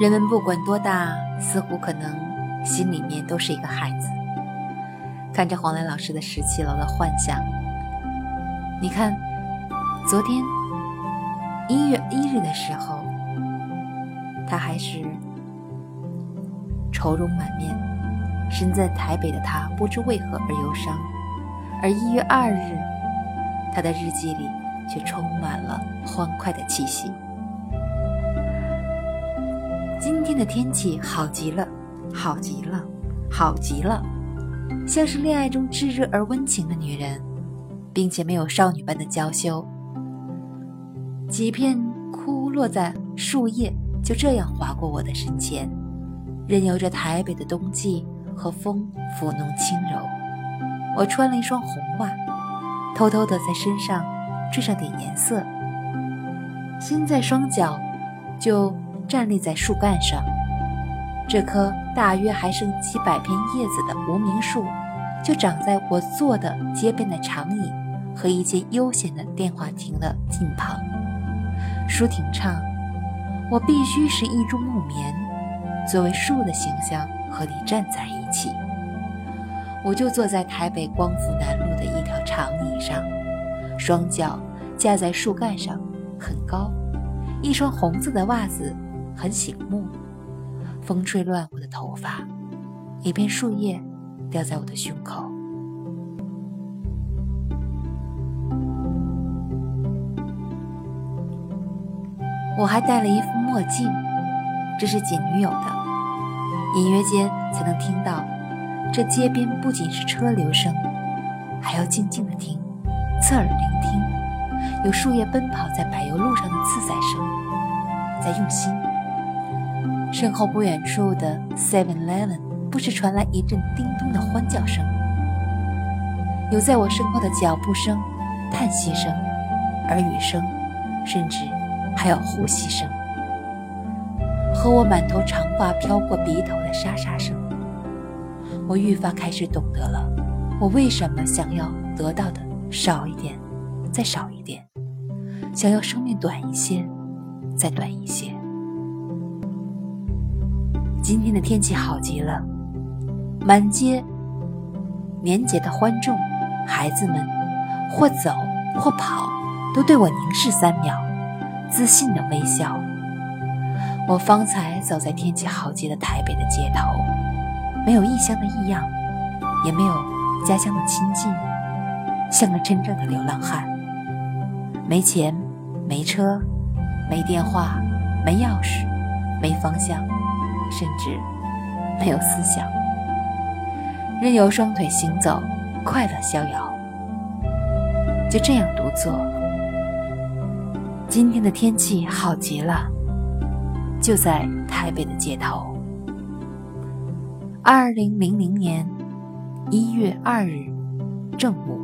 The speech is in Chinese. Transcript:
人们不管多大，似乎可能心里面都是一个孩子。看着黄磊老师的十七楼的幻想，你看，昨天一月一日的时候，他还是愁容满面，身在台北的他不知为何而忧伤；而一月二日，他的日记里却充满了欢快的气息。今天的天气好极了，好极了，好极了，像是恋爱中炙热而温情的女人，并且没有少女般的娇羞。几片枯落在树叶就这样划过我的身前，任由着台北的冬季和风抚弄轻柔。我穿了一双红袜，偷偷的在身上缀上点颜色，心在双脚就。站立在树干上，这棵大约还剩几百片叶子的无名树，就长在我坐的街边的长椅和一间悠闲的电话亭的近旁。舒婷唱：“我必须是一株木棉，作为树的形象和你站在一起。”我就坐在台北光复南路的一条长椅上，双脚架在树干上，很高，一双红色的袜子。很醒目，风吹乱我的头发，一片树叶掉在我的胸口。我还戴了一副墨镜，这是捡女友的。隐约间才能听到，这街边不仅是车流声，还要静静的听，侧耳聆听，有树叶奔跑在柏油路上的自在声，在用心。身后不远处的 Seven Eleven 不时传来一阵叮咚的欢叫声，有在我身后的脚步声、叹息声、耳语声，甚至还有呼吸声，和我满头长发飘过鼻头的沙沙声。我愈发开始懂得了，我为什么想要得到的少一点，再少一点，想要生命短一些，再短一些。今天的天气好极了，满街年节的欢众，孩子们或走或跑，都对我凝视三秒，自信的微笑。我方才走在天气好极的台北的街头，没有异乡的异样，也没有家乡的亲近，像个真正的流浪汉。没钱，没车，没电话，没钥匙，没方向。甚至没有思想，任由双腿行走，快乐逍遥。就这样独坐。今天的天气好极了，就在台北的街头。二零零零年一月二日正午。